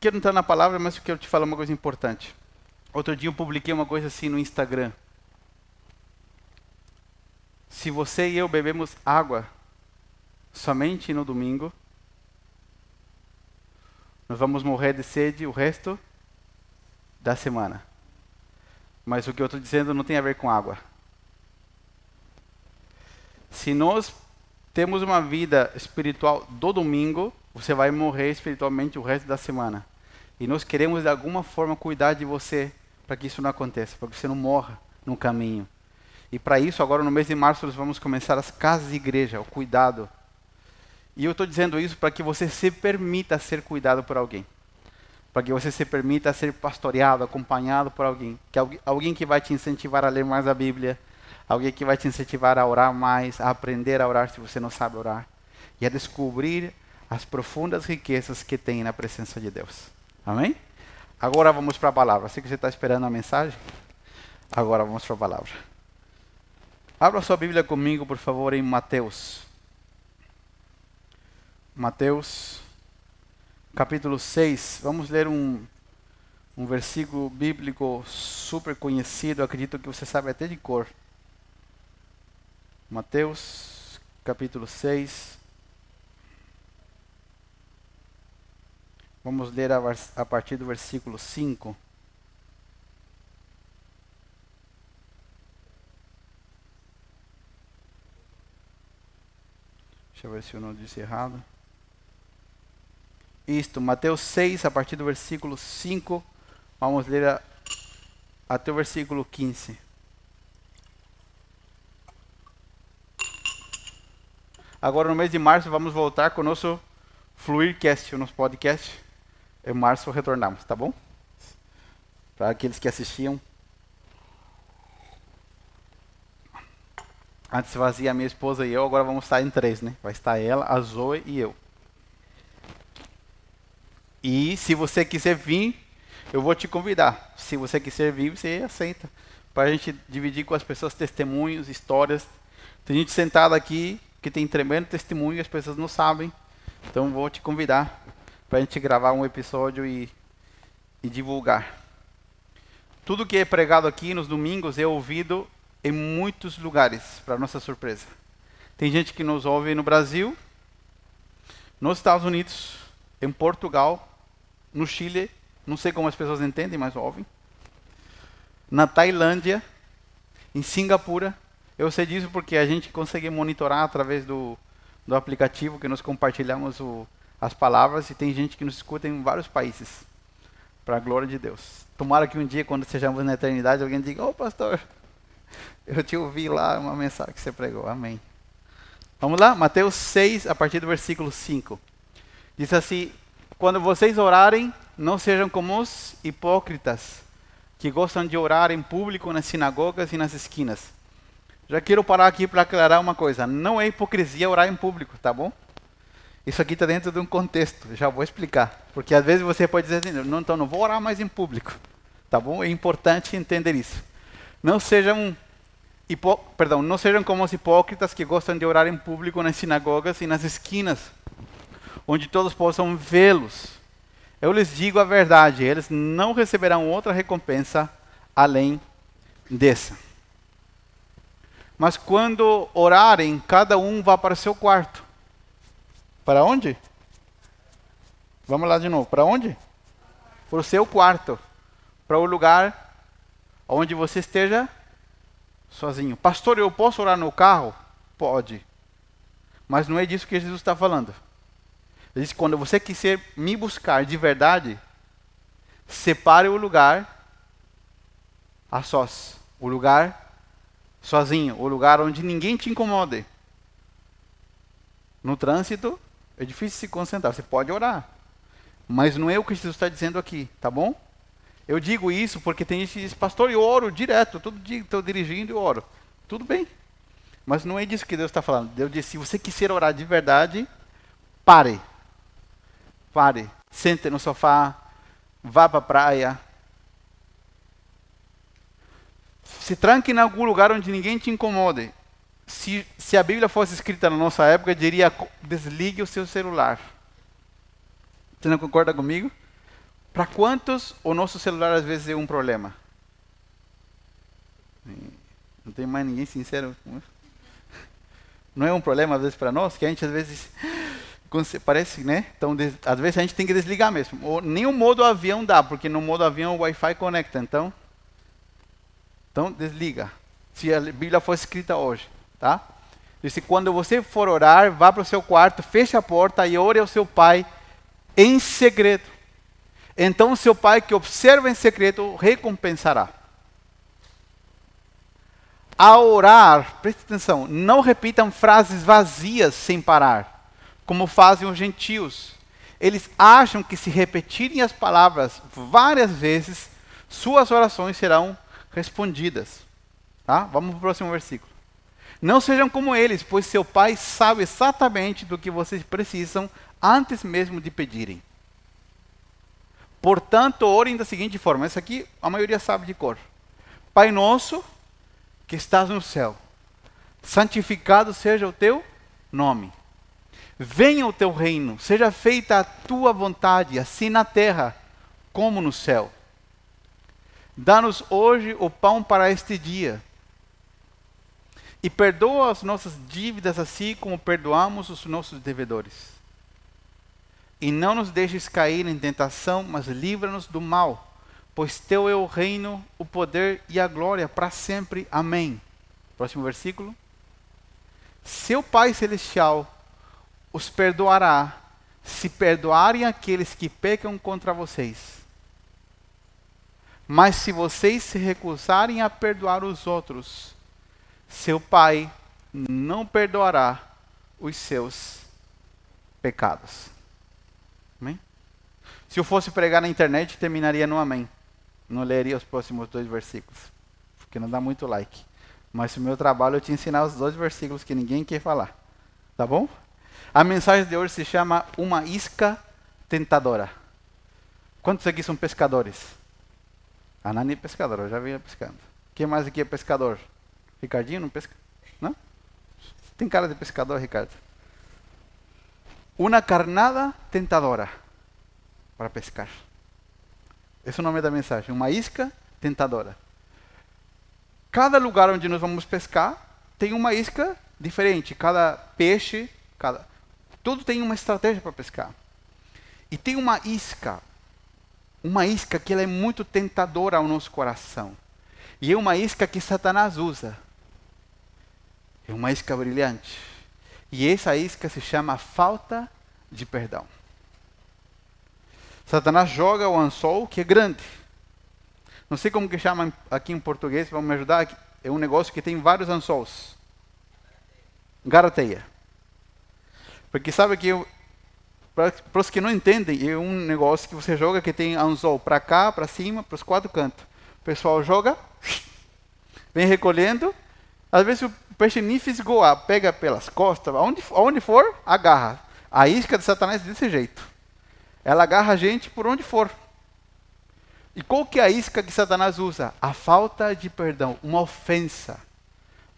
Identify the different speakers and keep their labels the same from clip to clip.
Speaker 1: quero entrar na palavra, mas eu quero te falar uma coisa importante. Outro dia eu publiquei uma coisa assim no Instagram. Se você e eu bebemos água somente no domingo, nós vamos morrer de sede o resto da semana. Mas o que eu estou dizendo não tem a ver com água. Se nós temos uma vida espiritual do domingo, você vai morrer espiritualmente o resto da semana. E nós queremos de alguma forma cuidar de você para que isso não aconteça, para que você não morra no caminho. E para isso, agora no mês de março, nós vamos começar as casas de igreja, o cuidado. E eu estou dizendo isso para que você se permita ser cuidado por alguém. Para que você se permita ser pastoreado, acompanhado por alguém. Que alguém que vai te incentivar a ler mais a Bíblia. Alguém que vai te incentivar a orar mais, a aprender a orar se você não sabe orar. E a descobrir as profundas riquezas que tem na presença de Deus. Amém? Agora vamos para a palavra. Sei que você está esperando a mensagem. Agora vamos para a palavra. Abra sua Bíblia comigo, por favor, em Mateus. Mateus, capítulo 6. Vamos ler um, um versículo bíblico super conhecido, acredito que você sabe até de cor. Mateus, capítulo 6. Vamos ler a, a partir do versículo 5. Deixa eu ver se eu não disse errado. Isto, Mateus 6, a partir do versículo 5. Vamos ler a, até o versículo 15. Agora, no mês de março, vamos voltar com o nosso Fluircast, o nosso podcast. Em março retornamos, tá bom? Para aqueles que assistiam Antes fazia a minha esposa e eu, agora vamos estar em três, né? Vai estar ela, a Zoe e eu. E se você quiser vir, eu vou te convidar. Se você quiser vir, você aceita. Para a gente dividir com as pessoas testemunhos, histórias. Tem gente sentada aqui que tem tremendo testemunho e as pessoas não sabem. Então vou te convidar para a gente gravar um episódio e, e divulgar. Tudo que é pregado aqui nos domingos é ouvido em muitos lugares, para nossa surpresa. Tem gente que nos ouve no Brasil, nos Estados Unidos, em Portugal, no Chile, não sei como as pessoas entendem, mas ouvem. Na Tailândia, em Singapura. Eu sei disso porque a gente consegue monitorar através do, do aplicativo que nós compartilhamos o, as palavras e tem gente que nos escuta em vários países. Para a glória de Deus. Tomara que um dia, quando sejamos na eternidade, alguém diga: Ô oh, pastor, eu te ouvi lá uma mensagem que você pregou. Amém. Vamos lá? Mateus 6, a partir do versículo 5. Diz assim: Quando vocês orarem, não sejam como os hipócritas, que gostam de orar em público nas sinagogas e nas esquinas. Já quero parar aqui para aclarar uma coisa: não é hipocrisia orar em público, tá bom? Isso aqui está dentro de um contexto, já vou explicar. Porque às vezes você pode dizer assim: não, então não vou orar mais em público, tá bom? É importante entender isso. Não sejam Hipó perdão, não sejam como os hipócritas que gostam de orar em público nas sinagogas e nas esquinas, onde todos possam vê-los. Eu lhes digo a verdade, eles não receberão outra recompensa além dessa. Mas quando orarem, cada um vá para seu quarto. Para onde? Vamos lá de novo. Para onde? Para o seu quarto. Para o lugar onde você esteja sozinho. Pastor, eu posso orar no carro? Pode. Mas não é disso que Jesus está falando. Ele diz: quando você quiser me buscar de verdade, separe o lugar a sós. O lugar sozinho. O lugar onde ninguém te incomode. No trânsito, é difícil se concentrar. Você pode orar. Mas não é o que Jesus está dizendo aqui, tá bom? Eu digo isso porque tem gente que diz, pastor, eu oro direto, todo dia estou dirigindo e oro. Tudo bem. Mas não é disso que Deus está falando. Deus disse, se você quiser orar de verdade, pare. Pare. Sente no sofá, vá para a praia. Se tranque em algum lugar onde ninguém te incomode. Se, se a Bíblia fosse escrita na nossa época, diria, desligue o seu celular. Você não concorda comigo? Para quantos o nosso celular às vezes é um problema? Não tem mais ninguém sincero. Não é um problema às vezes para nós que a gente às vezes parece, né? Então às vezes a gente tem que desligar mesmo. Ou nem o modo avião dá, porque no modo avião o Wi-Fi conecta. Então, então desliga. Se a Bíblia for escrita hoje, tá? Disse quando você for orar, vá para o seu quarto, feche a porta e ore ao seu pai em segredo. Então seu pai que observa em secreto recompensará. Ao orar, preste atenção, não repitam frases vazias sem parar, como fazem os gentios. Eles acham que se repetirem as palavras várias vezes, suas orações serão respondidas. Tá? Vamos para o próximo versículo. Não sejam como eles, pois seu pai sabe exatamente do que vocês precisam antes mesmo de pedirem. Portanto, orem da seguinte forma: essa aqui a maioria sabe de cor. Pai nosso que estás no céu, santificado seja o teu nome. Venha o teu reino, seja feita a tua vontade, assim na terra como no céu. Dá-nos hoje o pão para este dia. E perdoa as nossas dívidas, assim como perdoamos os nossos devedores. E não nos deixes cair em tentação, mas livra-nos do mal pois teu é o reino, o poder e a glória para sempre. Amém. Próximo versículo. Seu Pai Celestial os perdoará se perdoarem aqueles que pecam contra vocês. Mas se vocês se recusarem a perdoar os outros, seu Pai não perdoará os seus pecados. Amém? Se eu fosse pregar na internet, terminaria no amém não leria os próximos dois versículos, porque não dá muito like. Mas o meu trabalho é te ensinar os dois versículos que ninguém quer falar. Tá bom? A mensagem de hoje se chama Uma Isca Tentadora. Quantos aqui são pescadores? A Nani é pescadora, eu já vinha pescando. Quem mais aqui é pescador? Ricardinho não pesca? Não? Tem cara de pescador, Ricardo. Uma carnada tentadora para pescar. Esse é o nome da mensagem. Uma isca tentadora. Cada lugar onde nós vamos pescar tem uma isca diferente. Cada peixe, cada tudo tem uma estratégia para pescar. E tem uma isca, uma isca que ela é muito tentadora ao nosso coração. E é uma isca que Satanás usa. É uma isca brilhante. E essa isca se chama falta de perdão. Satanás joga o anzol que é grande. Não sei como que chama aqui em português, vamos me ajudar. É um negócio que tem vários anzóis. Garateia. Porque sabe que para os que não entendem, é um negócio que você joga que tem anzol para cá, para cima, para os quatro cantos. O pessoal joga, vem recolhendo. Às vezes o peixe nem fisgou, pega pelas costas, aonde, aonde for, agarra. A isca de Satanás é desse jeito. Ela agarra a gente por onde for. E qual que é a isca que Satanás usa? A falta de perdão, uma ofensa.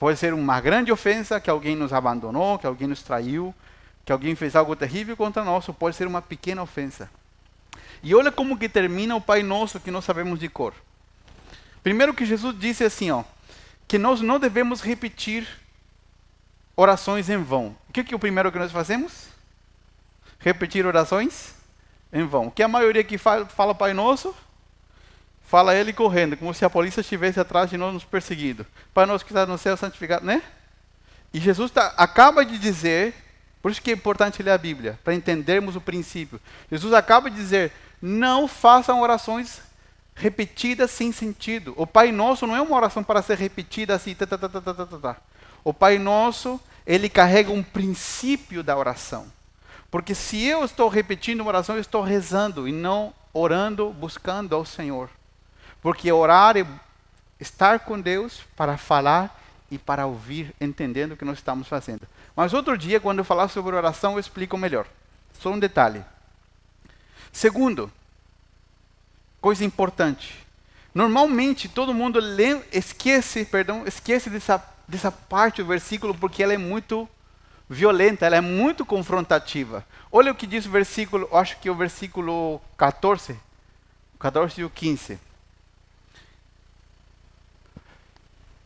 Speaker 1: Pode ser uma grande ofensa que alguém nos abandonou, que alguém nos traiu, que alguém fez algo terrível contra nós, ou pode ser uma pequena ofensa. E olha como que termina o Pai Nosso que nós sabemos de cor. Primeiro que Jesus disse assim, ó, que nós não devemos repetir orações em vão. O que, que é o primeiro que nós fazemos? Repetir orações em vão. Que a maioria que fala, fala Pai Nosso, fala ele correndo, como se a polícia estivesse atrás de nós nos perseguindo. Pai Nosso que está no céu, santificado, né? E Jesus tá, acaba de dizer, por isso que é importante ler a Bíblia, para entendermos o princípio. Jesus acaba de dizer: não façam orações repetidas sem sentido. O Pai Nosso não é uma oração para ser repetida assim. Tá, tá, tá, tá, tá, tá. tá. O Pai Nosso, ele carrega um princípio da oração. Porque se eu estou repetindo uma oração, eu estou rezando e não orando, buscando ao Senhor. Porque orar é estar com Deus para falar e para ouvir, entendendo o que nós estamos fazendo. Mas outro dia, quando eu falar sobre oração, eu explico melhor. Só um detalhe. Segundo, coisa importante. Normalmente todo mundo lê, esquece, perdão, esquece dessa, dessa parte do versículo porque ela é muito violenta, ela é muito confrontativa. Olha o que diz o versículo, acho que é o versículo 14. 14 e o 15.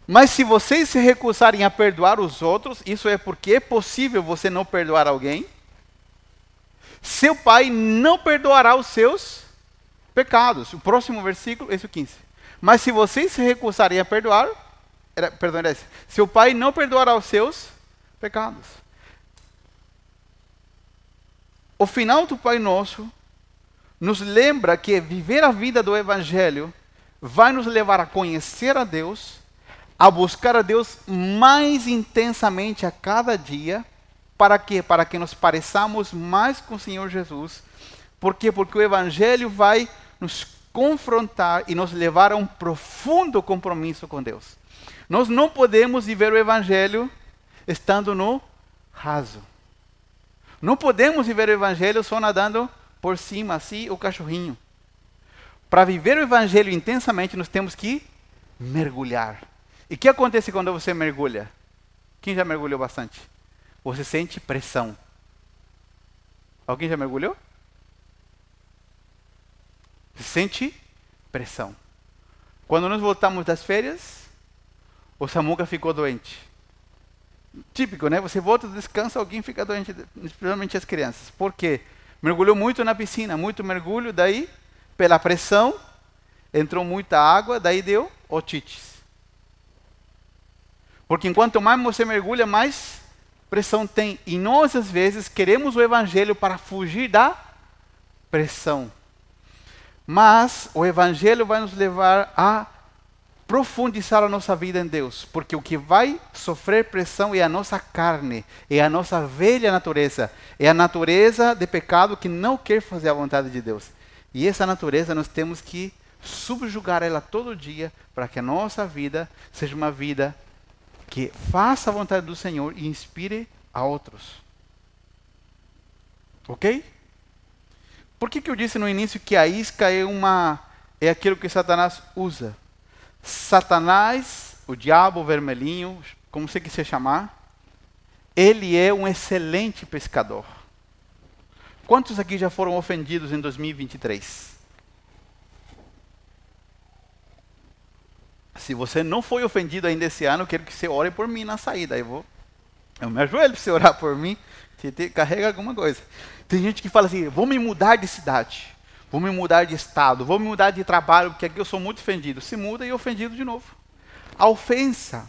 Speaker 1: Mas se vocês se recusarem a perdoar os outros, isso é porque é possível você não perdoar alguém. Seu pai não perdoará os seus pecados. O próximo versículo, esse é o 15. Mas se vocês se recusarem a perdoar, era, perdão, era esse. Seu pai não perdoará os seus pecados. O final do Pai Nosso nos lembra que viver a vida do Evangelho vai nos levar a conhecer a Deus a buscar a Deus mais intensamente a cada dia. Para quê? Para que nos pareçamos mais com o Senhor Jesus. Por quê? Porque o Evangelho vai nos confrontar e nos levar a um profundo compromisso com Deus. Nós não podemos viver o Evangelho estando no raso. Não podemos viver o Evangelho só nadando por cima, assim, o cachorrinho. Para viver o Evangelho intensamente, nós temos que mergulhar. E o que acontece quando você mergulha? Quem já mergulhou bastante? Você sente pressão. Alguém já mergulhou? Sente pressão. Quando nós voltamos das férias, o Samuca ficou doente. Típico, né? Você volta, descansa, alguém fica doente, especialmente as crianças. Por quê? Mergulhou muito na piscina, muito mergulho, daí, pela pressão, entrou muita água, daí deu otites. Porque enquanto mais você mergulha, mais pressão tem. E nós, às vezes, queremos o Evangelho para fugir da pressão. Mas o Evangelho vai nos levar a profundizar a nossa vida em Deus, porque o que vai sofrer pressão é a nossa carne, é a nossa velha natureza, é a natureza de pecado que não quer fazer a vontade de Deus. E essa natureza nós temos que subjugar ela todo dia para que a nossa vida seja uma vida que faça a vontade do Senhor e inspire a outros. Ok? Por que, que eu disse no início que a isca é uma é aquilo que Satanás usa? Satanás, o diabo vermelhinho, como você quiser chamar, ele é um excelente pescador. Quantos aqui já foram ofendidos em 2023? Se você não foi ofendido ainda esse ano, eu quero que você ore por mim na saída. Eu vou, eu me ajoelho para você orar por mim. Você carrega alguma coisa. Tem gente que fala assim: vou me mudar de cidade, vou me mudar de estado, vou me mudar de trabalho, porque aqui eu sou muito ofendido. Se muda e é ofendido de novo. A ofensa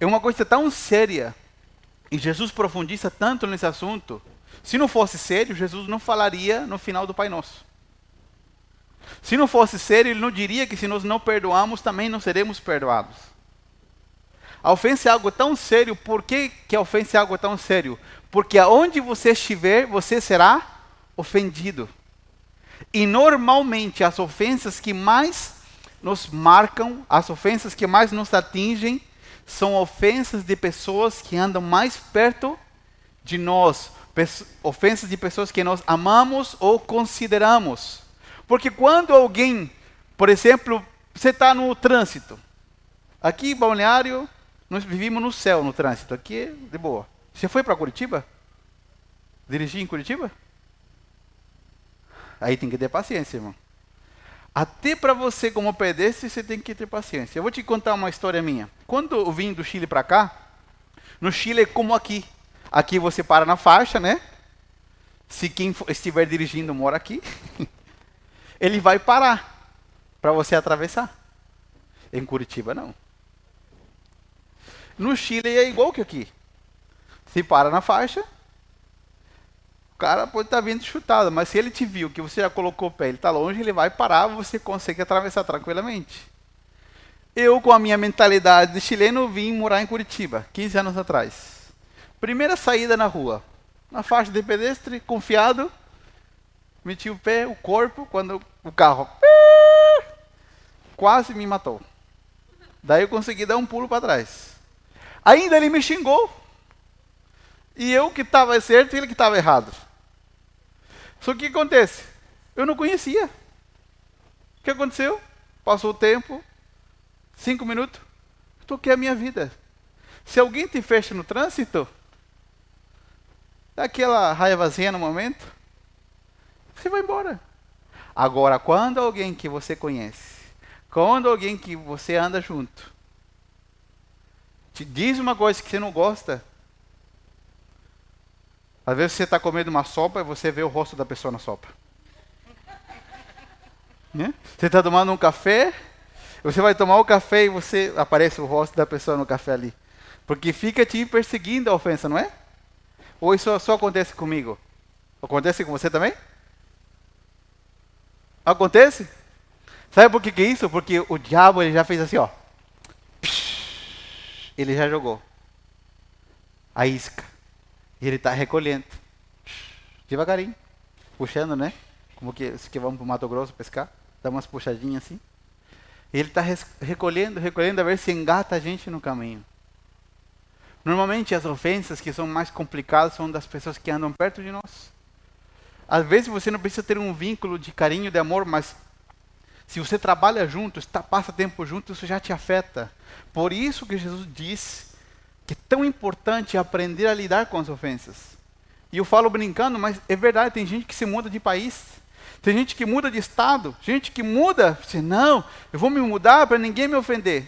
Speaker 1: é uma coisa tão séria. E Jesus profundiza tanto nesse assunto. Se não fosse sério, Jesus não falaria no final do Pai Nosso. Se não fosse sério, ele não diria que se nós não perdoamos, também não seremos perdoados. A ofensa é algo tão sério, por que, que a ofensa é algo tão sério? Porque aonde você estiver, você será ofendido. E normalmente as ofensas que mais nos marcam, as ofensas que mais nos atingem, são ofensas de pessoas que andam mais perto de nós, ofensas de pessoas que nós amamos ou consideramos. Porque quando alguém, por exemplo, você está no trânsito, aqui em Balneário, nós vivimos no céu no trânsito, aqui de boa. Você foi para Curitiba? Dirigir em Curitiba? Aí tem que ter paciência, irmão. Até para você, como pedestre, você tem que ter paciência. Eu vou te contar uma história minha. Quando eu vim do Chile para cá, no Chile é como aqui. Aqui você para na faixa, né? Se quem estiver dirigindo mora aqui, ele vai parar para você atravessar. Em Curitiba, não. No Chile é igual que aqui. Se para na faixa, o cara pode estar tá vindo chutado, mas se ele te viu que você já colocou o pé, ele está longe, ele vai parar, você consegue atravessar tranquilamente. Eu, com a minha mentalidade de chileno, vim morar em Curitiba, 15 anos atrás. Primeira saída na rua, na faixa de pedestre, confiado, meti o pé, o corpo, quando o carro quase me matou. Daí eu consegui dar um pulo para trás. Ainda ele me xingou. E eu que estava certo e ele que estava errado. Só que o que acontece? Eu não conhecia. O que aconteceu? Passou o tempo, cinco minutos, toquei a minha vida. Se alguém te fecha no trânsito, dá aquela raivazinha no momento, você vai embora. Agora, quando alguém que você conhece, quando alguém que você anda junto, te diz uma coisa que você não gosta, às vezes você está comendo uma sopa e você vê o rosto da pessoa na sopa. Né? Você está tomando um café, você vai tomar o café e você aparece o rosto da pessoa no café ali. Porque fica te perseguindo a ofensa, não é? Ou isso só acontece comigo? Acontece com você também? Acontece? Sabe por que, que é isso? Porque o diabo ele já fez assim, ó. Ele já jogou a isca. E ele está recolhendo. Devagarinho. Puxando, né? Como que, que vamos para o Mato Grosso pescar. Dá umas puxadinhas assim. E ele está recolhendo, recolhendo a ver se engata a gente no caminho. Normalmente as ofensas que são mais complicadas são das pessoas que andam perto de nós. Às vezes você não precisa ter um vínculo de carinho, de amor, mas se você trabalha junto, está, passa tempo junto, isso já te afeta. Por isso que Jesus diz que é tão importante aprender a lidar com as ofensas. E eu falo brincando, mas é verdade, tem gente que se muda de país. Tem gente que muda de estado, gente que muda, você não, eu vou me mudar para ninguém me ofender.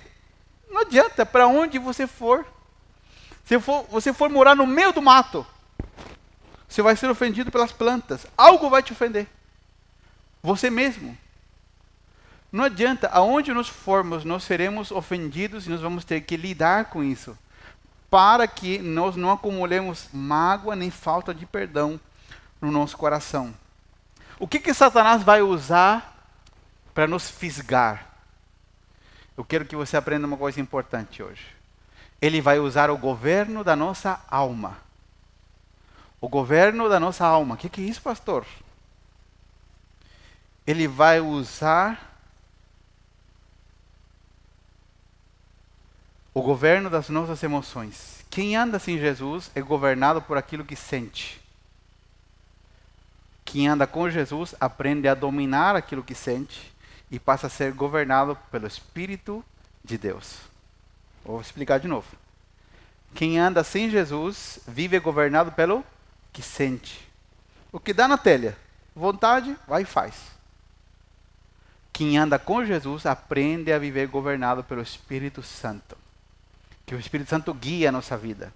Speaker 1: Não adianta, para onde você for. Se for, você for morar no meio do mato, você vai ser ofendido pelas plantas. Algo vai te ofender. Você mesmo. Não adianta, aonde nós formos, nós seremos ofendidos e nós vamos ter que lidar com isso. Para que nós não acumulemos mágoa nem falta de perdão no nosso coração. O que, que Satanás vai usar para nos fisgar? Eu quero que você aprenda uma coisa importante hoje ele vai usar o governo da nossa alma. O governo da nossa alma. O que, que é isso, pastor? Ele vai usar o governo das nossas emoções. Quem anda sem Jesus é governado por aquilo que sente. Quem anda com Jesus aprende a dominar aquilo que sente e passa a ser governado pelo Espírito de Deus. Vou explicar de novo. Quem anda sem Jesus vive governado pelo que sente. O que dá na telha, vontade, vai e faz. Quem anda com Jesus aprende a viver governado pelo Espírito Santo. Que o Espírito Santo guia a nossa vida.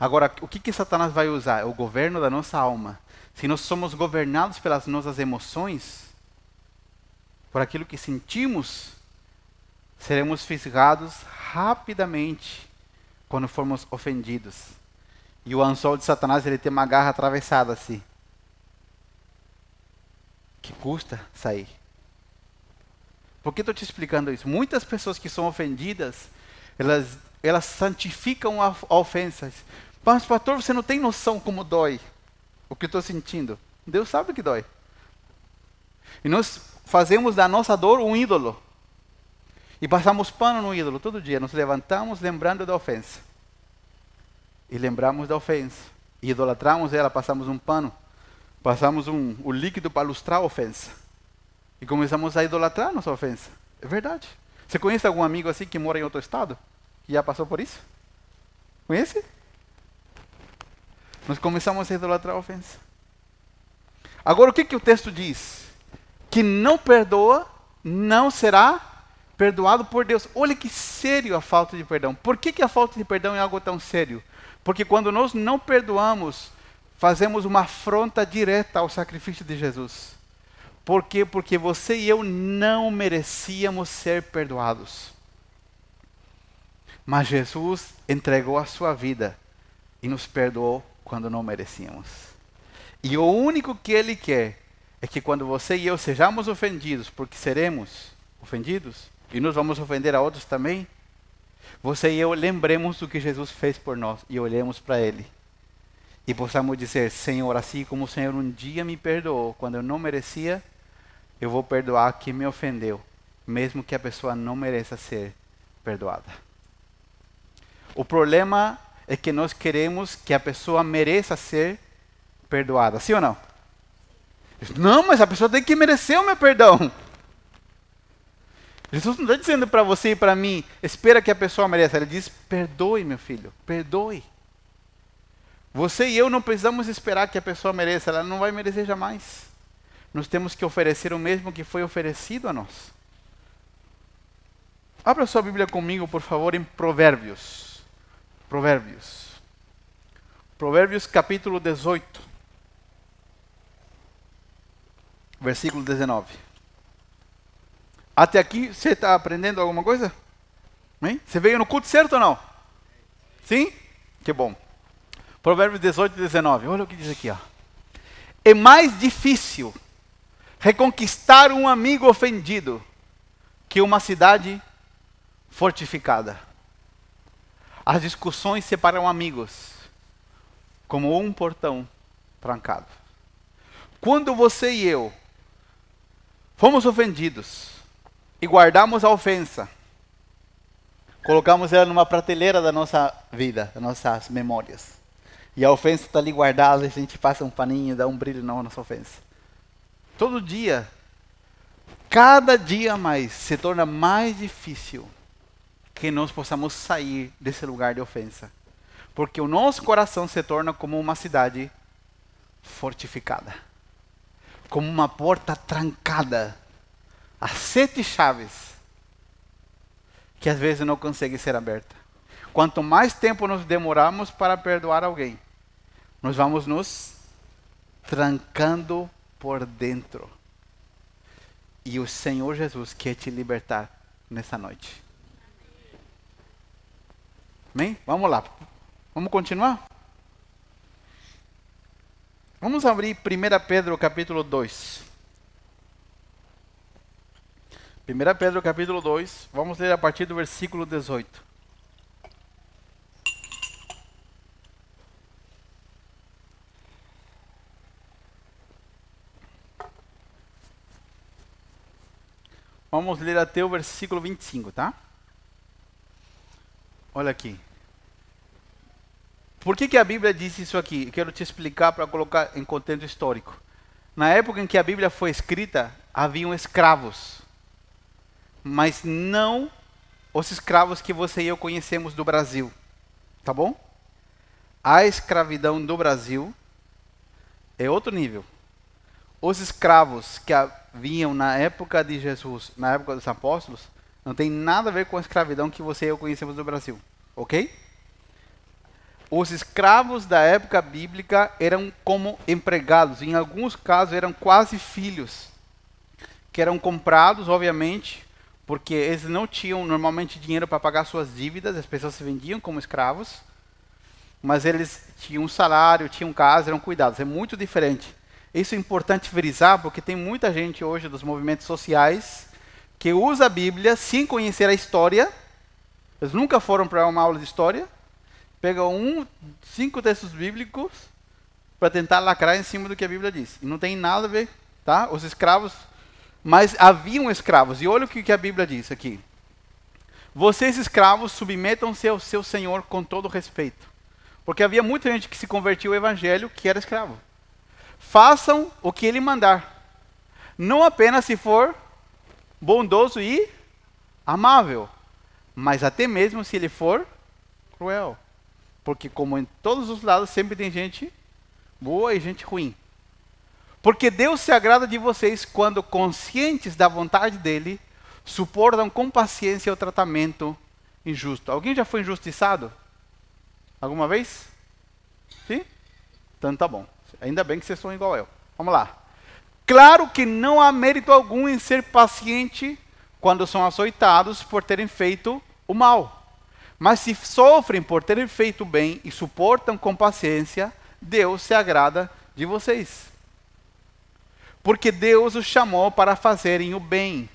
Speaker 1: Agora, o que, que Satanás vai usar? É o governo da nossa alma. Se nós somos governados pelas nossas emoções, por aquilo que sentimos, seremos fisgados rapidamente quando formos ofendidos. E o anzol de Satanás ele tem uma garra atravessada assim. Que custa sair. Por que estou te explicando isso? Muitas pessoas que são ofendidas, elas, elas santificam a, ofensa. Mas, pastor, você não tem noção como dói o que estou sentindo. Deus sabe que dói. E nós fazemos da nossa dor um ídolo. E passamos pano no ídolo todo dia. Nos levantamos lembrando da ofensa. E lembramos da ofensa. E idolatramos ela, passamos um pano. Passamos um, o líquido para lustrar a ofensa. E começamos a idolatrar nossa ofensa. É verdade. Você conhece algum amigo assim que mora em outro estado? Que já passou por isso? Conhece? Nós começamos a idolatrar a ofensa. Agora, o que, que o texto diz? Que não perdoa, não será perdoado por Deus. Olha que sério a falta de perdão. Por que, que a falta de perdão é algo tão sério? Porque quando nós não perdoamos, fazemos uma afronta direta ao sacrifício de Jesus. Por quê? Porque você e eu não merecíamos ser perdoados. Mas Jesus entregou a sua vida e nos perdoou quando não merecíamos. E o único que Ele quer é que quando você e eu sejamos ofendidos, porque seremos ofendidos, e nós vamos ofender a outros também, você e eu lembremos do que Jesus fez por nós e olhemos para Ele. E possamos dizer: Senhor, assim como o Senhor um dia me perdoou quando eu não merecia, eu vou perdoar quem me ofendeu, mesmo que a pessoa não mereça ser perdoada. O problema é que nós queremos que a pessoa mereça ser perdoada, sim ou não? Não, mas a pessoa tem que merecer o meu perdão. Jesus não está dizendo para você e para mim, espera que a pessoa mereça. Ele diz, perdoe, meu filho, perdoe. Você e eu não precisamos esperar que a pessoa mereça, ela não vai merecer jamais. Nós temos que oferecer o mesmo que foi oferecido a nós. Abra sua Bíblia comigo, por favor, em Provérbios. Provérbios. Provérbios capítulo 18. Versículo 19. Até aqui, você está aprendendo alguma coisa? Hein? Você veio no culto certo ou não? Sim? Que bom. Provérbios 18 e 19. Olha o que diz aqui. Ó. É mais difícil reconquistar um amigo ofendido que uma cidade fortificada. As discussões separam amigos, como um portão trancado. Quando você e eu fomos ofendidos e guardamos a ofensa, colocamos ela numa prateleira da nossa vida, das nossas memórias. E a ofensa está ali guardada, a gente passa um paninho, dá um brilho na nossa ofensa. Todo dia, cada dia mais, se torna mais difícil que nós possamos sair desse lugar de ofensa. Porque o nosso coração se torna como uma cidade fortificada como uma porta trancada a sete chaves que às vezes não consegue ser aberta. Quanto mais tempo nos demoramos para perdoar alguém, nós vamos nos trancando por dentro. E o Senhor Jesus quer te libertar nessa noite. Amém? Vamos lá. Vamos continuar? Vamos abrir 1 Pedro capítulo 2. 1 Pedro capítulo 2, vamos ler a partir do versículo 18. Vamos ler até o versículo 25, tá? Olha aqui. Por que, que a Bíblia diz isso aqui? quero te explicar para colocar em contexto histórico. Na época em que a Bíblia foi escrita, haviam escravos mas não os escravos que você e eu conhecemos do Brasil. Tá bom? A escravidão do Brasil é outro nível. Os escravos que haviam na época de Jesus, na época dos apóstolos, não tem nada a ver com a escravidão que você e eu conhecemos do Brasil. Ok? Os escravos da época bíblica eram como empregados, em alguns casos eram quase filhos, que eram comprados, obviamente, porque eles não tinham normalmente dinheiro para pagar suas dívidas, as pessoas se vendiam como escravos, mas eles tinham um salário, tinham casa, eram cuidados. É muito diferente. Isso é importante frisar, porque tem muita gente hoje dos movimentos sociais que usa a Bíblia sem conhecer a história. Eles nunca foram para uma aula de história. Pegam um, cinco textos bíblicos para tentar lacrar em cima do que a Bíblia diz. E não tem nada a ver, tá? Os escravos mas haviam escravos. E olha o que a Bíblia diz aqui. Vocês, escravos, submetam-se ao seu senhor com todo respeito. Porque havia muita gente que se convertiu ao evangelho que era escravo. Façam o que ele mandar. Não apenas se for bondoso e amável, mas até mesmo se ele for cruel. Porque, como em todos os lados, sempre tem gente boa e gente ruim. Porque Deus se agrada de vocês quando, conscientes da vontade dele, suportam com paciência o tratamento injusto. Alguém já foi injustiçado? Alguma vez? Sim? Então tá bom. Ainda bem que vocês são igual eu. Vamos lá. Claro que não há mérito algum em ser paciente quando são açoitados por terem feito o mal. Mas se sofrem por terem feito o bem e suportam com paciência, Deus se agrada de vocês porque Deus os chamou para fazerem o bem,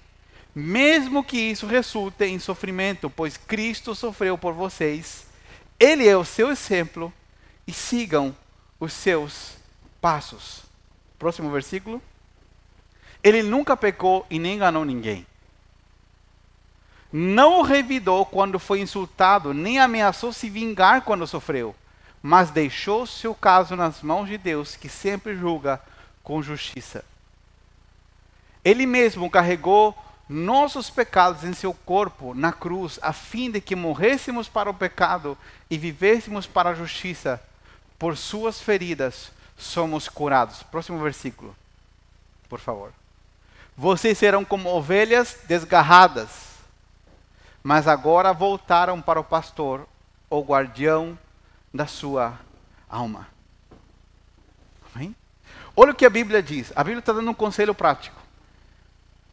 Speaker 1: mesmo que isso resulte em sofrimento, pois Cristo sofreu por vocês. Ele é o seu exemplo e sigam os seus passos. Próximo versículo. Ele nunca pecou e nem enganou ninguém. Não revidou quando foi insultado, nem ameaçou se vingar quando sofreu, mas deixou seu caso nas mãos de Deus, que sempre julga com justiça. Ele mesmo carregou nossos pecados em seu corpo na cruz, a fim de que morrêssemos para o pecado e vivêssemos para a justiça. Por suas feridas somos curados. Próximo versículo. por favor. Vocês serão como ovelhas desgarradas, mas agora voltaram para o pastor, o guardião da sua alma. Amém? Olha o que a Bíblia diz. A Bíblia está dando um conselho prático.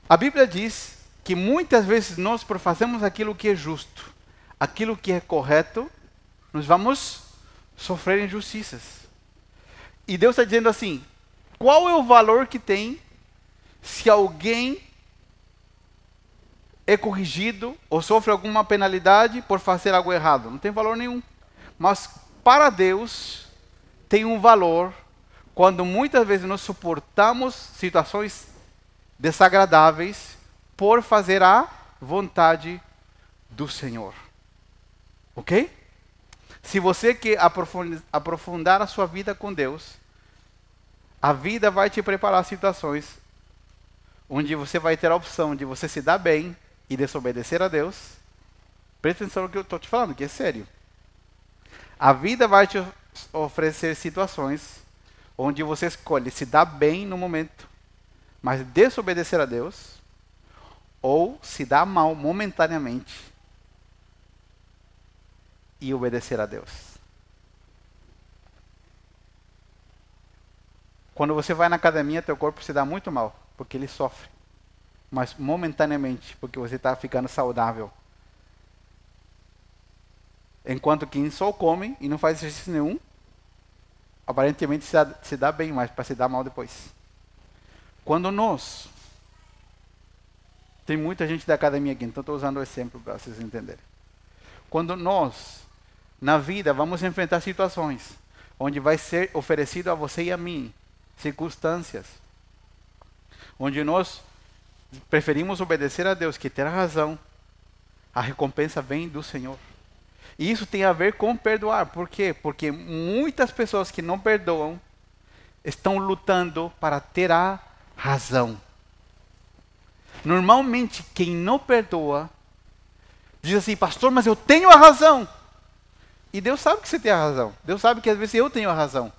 Speaker 1: A Bíblia diz que muitas vezes nós, por fazermos aquilo que é justo, aquilo que é correto, nós vamos sofrer injustiças. E Deus está dizendo assim: qual é o valor que tem se alguém é corrigido ou sofre alguma penalidade por fazer algo errado? Não tem valor nenhum. Mas para Deus tem um valor quando muitas vezes nós suportamos situações desagradáveis por fazer a vontade do Senhor. Ok? Se você quer aprofundar a sua vida com Deus, a vida vai te preparar situações onde você vai ter a opção de você se dar bem e desobedecer a Deus. Presta atenção no que eu estou te falando, que é sério. A vida vai te oferecer situações onde você escolhe se dar bem no momento, mas desobedecer a Deus, ou se dar mal momentaneamente e obedecer a Deus. Quando você vai na academia, teu corpo se dá muito mal, porque ele sofre. Mas momentaneamente, porque você está ficando saudável. Enquanto quem só come e não faz exercício nenhum, aparentemente se dá, se dá bem, mas para se dar mal depois. Quando nós tem muita gente da academia aqui, então estou usando o exemplo para vocês entenderem. Quando nós, na vida, vamos enfrentar situações onde vai ser oferecido a você e a mim circunstâncias, onde nós preferimos obedecer a Deus que ter a razão, a recompensa vem do Senhor. E isso tem a ver com perdoar. Por quê? Porque muitas pessoas que não perdoam estão lutando para ter a razão. Normalmente, quem não perdoa, diz assim, pastor, mas eu tenho a razão. E Deus sabe que você tem a razão. Deus sabe que às vezes eu tenho a razão.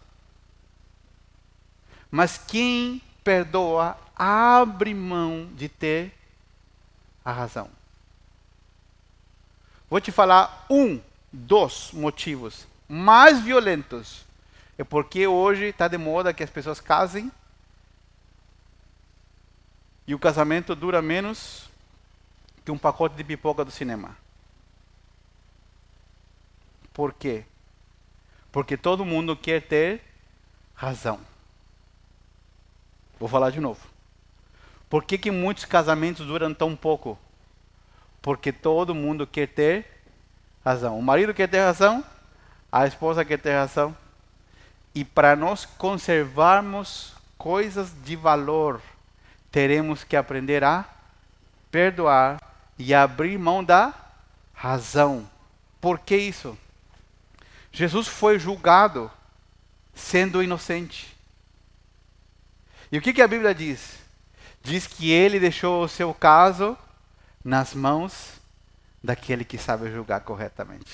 Speaker 1: Mas quem perdoa, abre mão de ter a razão. Vou te falar um dos motivos mais violentos. É porque hoje está de moda que as pessoas casem e o casamento dura menos que um pacote de pipoca do cinema. Por quê? Porque todo mundo quer ter razão. Vou falar de novo. Por que, que muitos casamentos duram tão pouco? Porque todo mundo quer ter razão. O marido quer ter razão, a esposa quer ter razão. E para nós conservarmos coisas de valor, teremos que aprender a perdoar e abrir mão da razão. Por que isso? Jesus foi julgado sendo inocente. E o que, que a Bíblia diz? Diz que ele deixou o seu caso nas mãos daquele que sabe julgar corretamente.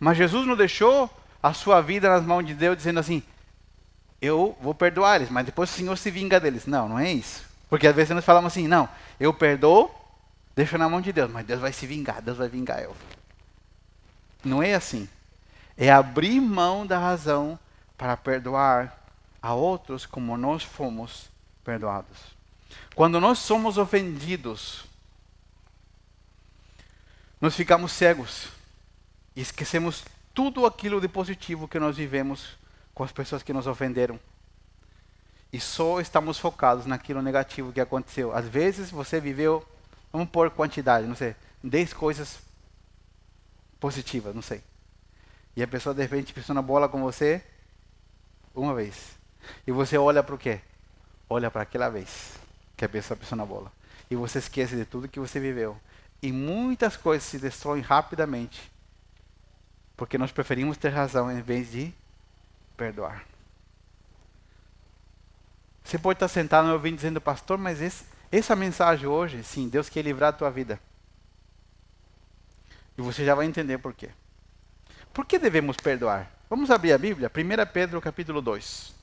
Speaker 1: Mas Jesus não deixou a sua vida nas mãos de Deus, dizendo assim: eu vou perdoar eles, mas depois o Senhor se vinga deles. Não, não é isso. Porque às vezes nós falamos assim, não, eu perdoo, deixo na mão de Deus, mas Deus vai se vingar, Deus vai vingar eu. Não é assim. É abrir mão da razão para perdoar a outros como nós fomos perdoados. Quando nós somos ofendidos, nós ficamos cegos e esquecemos tudo aquilo de positivo que nós vivemos com as pessoas que nos ofenderam. E só estamos focados naquilo negativo que aconteceu. Às vezes você viveu, vamos pôr quantidade, não sei, 10 coisas positivas, não sei. E a pessoa de repente pisou na bola com você uma vez. E você olha para o quê? Olha para aquela vez que a pessoa pisou na bola. E você esquece de tudo que você viveu. E muitas coisas se destroem rapidamente. Porque nós preferimos ter razão em vez de perdoar. Você pode estar sentado me ouvindo dizendo, pastor, mas esse, essa mensagem hoje, sim, Deus quer livrar a tua vida. E você já vai entender por quê. Por que devemos perdoar? Vamos abrir a Bíblia, 1 Pedro capítulo 2.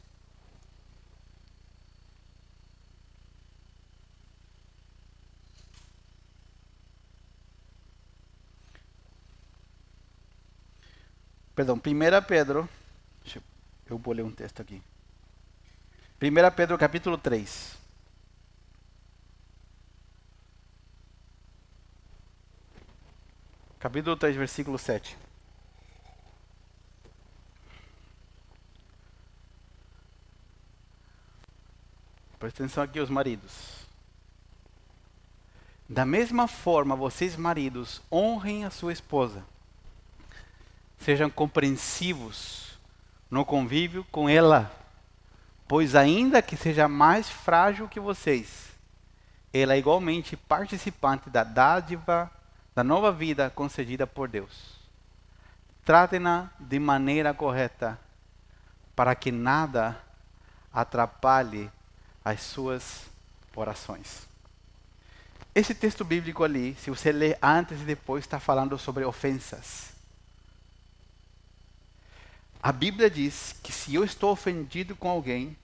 Speaker 1: Perdão, 1 Pedro, deixa eu, eu vou ler um texto aqui. 1 Pedro capítulo 3. Capítulo 3, versículo 7. Presta atenção aqui, os maridos. Da mesma forma, vocês, maridos, honrem a sua esposa. Sejam compreensivos no convívio com ela, pois, ainda que seja mais frágil que vocês, ela é igualmente participante da dádiva da nova vida concedida por Deus. Tratem-na de maneira correta, para que nada atrapalhe as suas orações. Esse texto bíblico ali, se você ler antes e depois, está falando sobre ofensas. A Bíblia diz que se eu estou ofendido com alguém,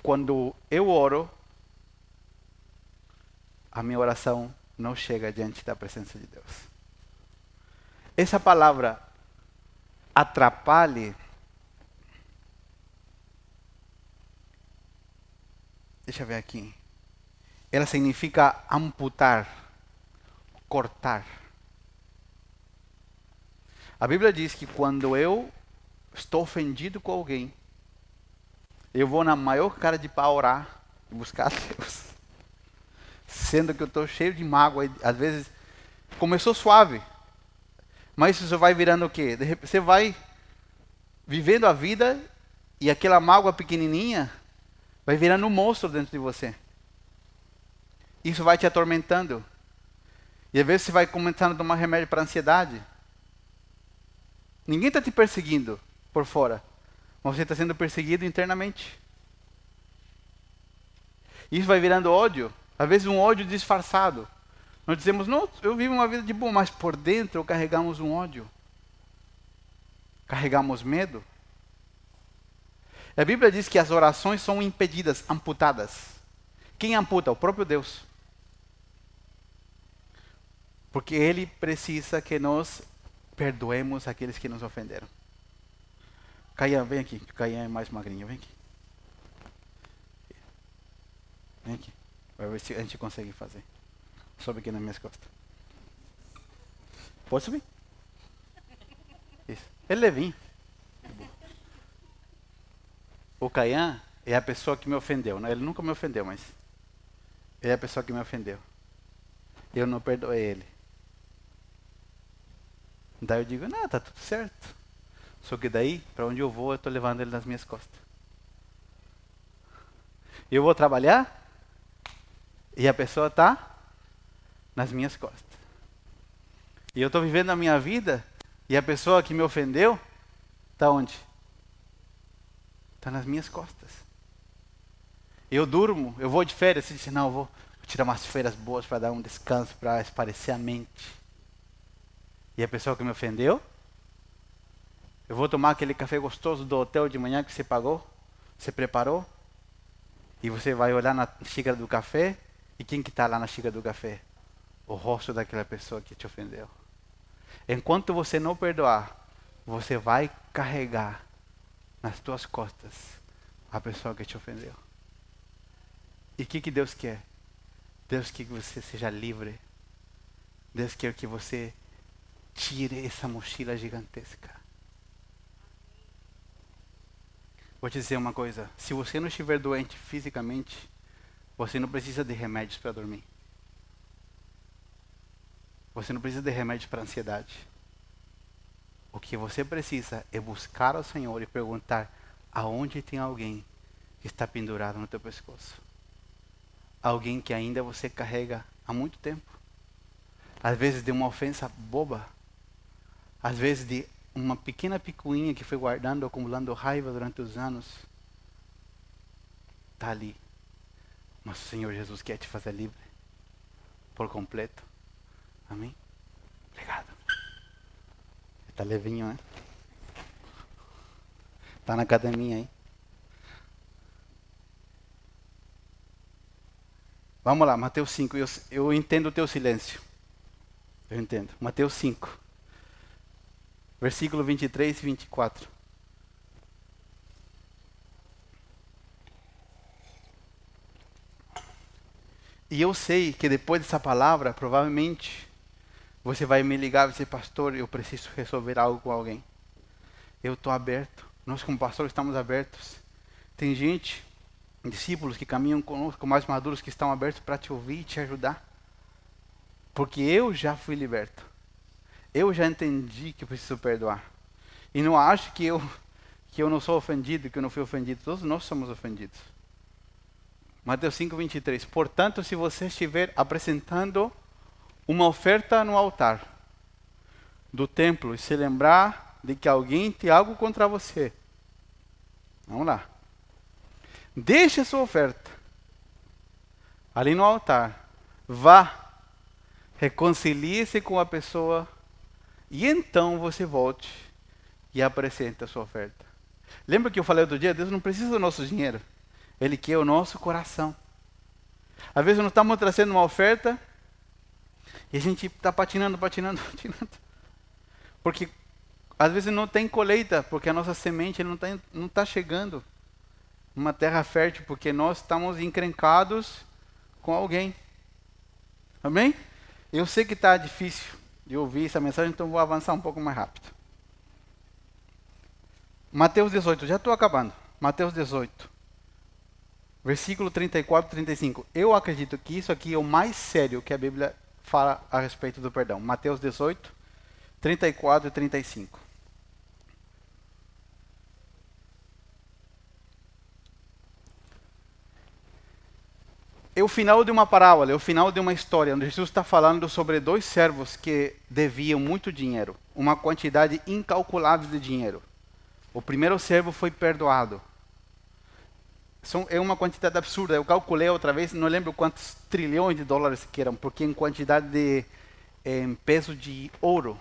Speaker 1: quando eu oro, a minha oração não chega diante da presença de Deus. Essa palavra atrapalhe Deixa eu ver aqui. Ela significa amputar, cortar. A Bíblia diz que quando eu estou ofendido com alguém, eu vou na maior cara de pau orar e buscar a Deus. Sendo que eu estou cheio de mágoa, às vezes começou suave, mas isso vai virando o quê? Você vai vivendo a vida e aquela mágoa pequenininha vai virando um monstro dentro de você. Isso vai te atormentando. E às vezes você vai começando a tomar remédio para ansiedade. Ninguém está te perseguindo por fora, mas você está sendo perseguido internamente. Isso vai virando ódio, às vezes um ódio disfarçado. Nós dizemos, não, eu vivo uma vida de boa, mas por dentro carregamos um ódio. Carregamos medo. A Bíblia diz que as orações são impedidas, amputadas. Quem amputa? O próprio Deus. Porque Ele precisa que nós perdoemos aqueles que nos ofenderam. Caian, vem aqui. Caian é mais magrinho, vem aqui. Vem aqui. Vai ver se a gente consegue fazer. Sobe aqui nas minhas costas. Pode subir? Isso. Ele é levinho. O Caian é a pessoa que me ofendeu. Né? Ele nunca me ofendeu, mas ele é a pessoa que me ofendeu. Eu não perdoei ele. Daí eu digo, não, tá tudo certo. Só que daí, para onde eu vou, eu estou levando ele nas minhas costas. Eu vou trabalhar e a pessoa está nas minhas costas. E eu estou vivendo a minha vida e a pessoa que me ofendeu está onde? Está nas minhas costas. Eu durmo, eu vou de férias e disse, não, eu vou tirar umas férias boas para dar um descanso, para esparecer a mente. E a pessoa que me ofendeu, eu vou tomar aquele café gostoso do hotel de manhã que você pagou, você preparou, e você vai olhar na xícara do café, e quem que está lá na xícara do café? O rosto daquela pessoa que te ofendeu. Enquanto você não perdoar, você vai carregar nas tuas costas a pessoa que te ofendeu. E o que, que Deus quer? Deus quer que você seja livre. Deus quer que você tire essa mochila gigantesca. Vou te dizer uma coisa: se você não estiver doente fisicamente, você não precisa de remédios para dormir. Você não precisa de remédios para ansiedade. O que você precisa é buscar ao Senhor e perguntar aonde tem alguém que está pendurado no teu pescoço. Alguém que ainda você carrega há muito tempo. Às vezes de uma ofensa boba. Às vezes de uma pequena picuinha que foi guardando, acumulando raiva durante os anos. Está ali. Mas o Senhor Jesus quer te fazer livre. Por completo. Amém? Obrigado. Tá levinho, né? Tá na academia aí. Vamos lá, Mateus 5. Eu, eu entendo o teu silêncio. Eu entendo. Mateus 5. versículo 23 e 24. E eu sei que depois dessa palavra, provavelmente, você vai me ligar e dizer, pastor, eu preciso resolver algo com alguém. Eu estou aberto. Nós, como pastor, estamos abertos. Tem gente, discípulos que caminham conosco, mais maduros, que estão abertos para te ouvir e te ajudar. Porque eu já fui liberto. Eu já entendi que preciso perdoar. E não acho que eu, que eu não sou ofendido, que eu não fui ofendido. Todos nós somos ofendidos. Mateus 5, 23. Portanto, se você estiver apresentando uma oferta no altar do templo e se lembrar de que alguém tem algo contra você, vamos lá. Deixe a sua oferta ali no altar. Vá, reconcilie-se com a pessoa e então você volte e apresente a sua oferta. Lembra que eu falei outro dia? Deus não precisa do nosso dinheiro. Ele quer o nosso coração. Às vezes nós estamos trazendo uma oferta e a gente está patinando, patinando, patinando. Porque às vezes não tem colheita, porque a nossa semente não está não tá chegando numa terra fértil, porque nós estamos encrencados com alguém. Amém? Eu sei que está difícil de ouvir essa mensagem, então vou avançar um pouco mais rápido. Mateus 18, já estou acabando. Mateus 18. Versículo 34 e 35. Eu acredito que isso aqui é o mais sério que a Bíblia fala a respeito do perdão. Mateus 18, 34 e 35. É o final de uma parábola, é o final de uma história, onde Jesus está falando sobre dois servos que deviam muito dinheiro, uma quantidade incalculável de dinheiro. O primeiro servo foi perdoado, são, é uma quantidade absurda. Eu calculei outra vez, não lembro quantos trilhões de dólares que eram, porque em quantidade de em peso de ouro.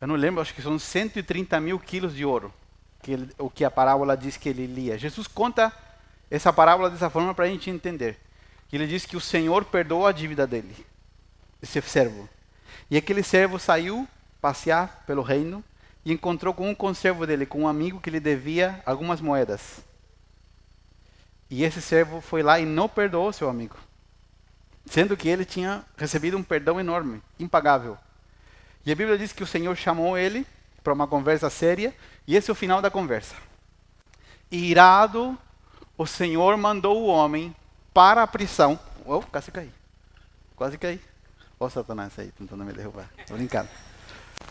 Speaker 1: Eu não lembro, acho que são 130 mil quilos de ouro, que ele, o que a parábola diz que ele lia. Jesus conta essa parábola dessa forma para a gente entender. Ele diz que o Senhor perdoou a dívida dele, esse servo. E aquele servo saiu passear pelo reino e encontrou com um conservo dele, com um amigo que lhe devia algumas moedas. E esse servo foi lá e não perdoou seu amigo. Sendo que ele tinha recebido um perdão enorme, impagável. E a Bíblia diz que o Senhor chamou ele para uma conversa séria, e esse é o final da conversa. Irado, o Senhor mandou o homem para a prisão. Oh, quase caí. Quase caí. Ó, oh, Satanás aí, tentando me derrubar. Tô brincando.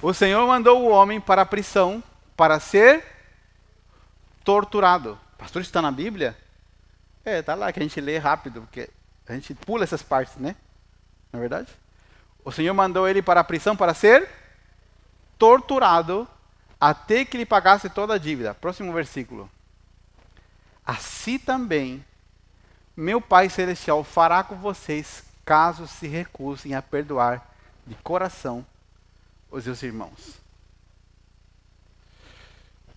Speaker 1: O Senhor mandou o homem para a prisão para ser torturado. Pastor, isso está na Bíblia? É, tá lá que a gente lê rápido, porque a gente pula essas partes, né? Não é verdade? O Senhor mandou ele para a prisão para ser torturado até que ele pagasse toda a dívida. Próximo versículo. Assim também meu Pai Celestial fará com vocês caso se recusem a perdoar de coração os seus irmãos.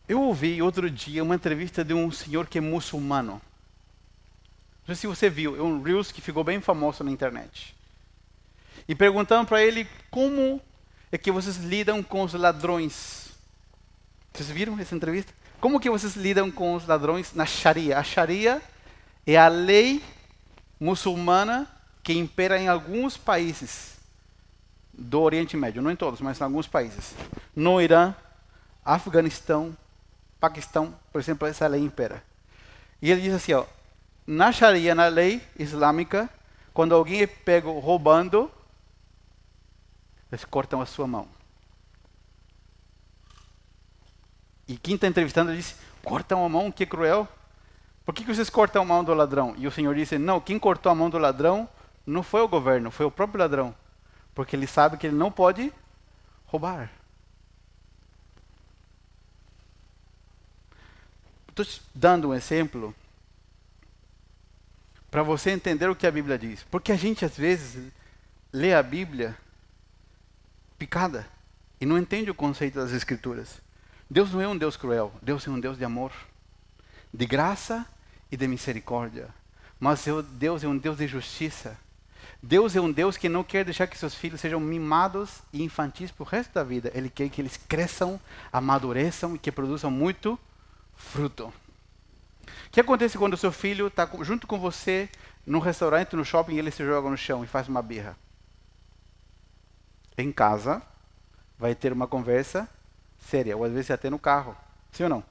Speaker 1: Eu ouvi outro dia uma entrevista de um senhor que é muçulmano. Não sei se você viu, é um Reels que ficou bem famoso na internet. E perguntando para ele como é que vocês lidam com os ladrões. Vocês viram essa entrevista? Como que vocês lidam com os ladrões na Sharia? A Sharia é a lei muçulmana que impera em alguns países do Oriente Médio, não em todos, mas em alguns países. No Irã, Afeganistão, Paquistão, por exemplo, essa lei impera. E ele diz assim, ó, na Sharia, na lei islâmica, quando alguém é pego roubando, eles cortam a sua mão. E quem está entrevistando disse: cortam a mão, que cruel. Por que, vocês cortam a mão do ladrão? E o Senhor disse: não, quem cortou a mão do ladrão não foi o governo, foi o próprio ladrão. Porque ele sabe que ele não pode roubar. Estou dando um exemplo para você entender o que a Bíblia diz. Porque a gente às vezes lê a Bíblia picada e não entende o conceito das Escrituras. Deus não é um Deus cruel, Deus é um Deus de amor, de graça e de misericórdia. Mas Deus é um Deus de justiça. Deus é um Deus que não quer deixar que seus filhos sejam mimados e infantis para o resto da vida. Ele quer que eles cresçam, amadureçam e que produzam muito fruto. O que acontece quando o seu filho está junto com você no restaurante, no shopping, e ele se joga no chão e faz uma birra? Em casa, vai ter uma conversa séria, ou às vezes até no carro. Sim ou não? O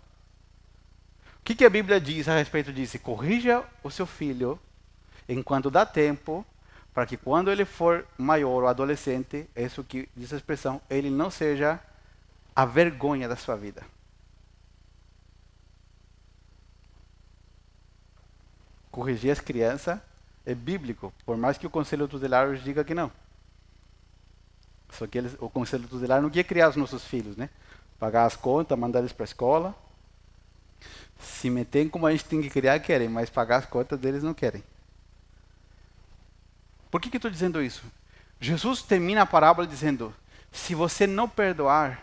Speaker 1: que, que a Bíblia diz a respeito disso? Corrija o seu filho enquanto dá tempo para que quando ele for maior ou adolescente, é isso que diz a expressão, ele não seja a vergonha da sua vida. Corrigir as crianças é bíblico, por mais que o conselho tutelar diga que não. Só que eles, o conselho tutelar não quer criar os nossos filhos, né? Pagar as contas, mandar eles para a escola. Se meter como a gente tem que criar, querem, mas pagar as contas deles não querem. Por que, que estou dizendo isso? Jesus termina a parábola dizendo: se você não perdoar,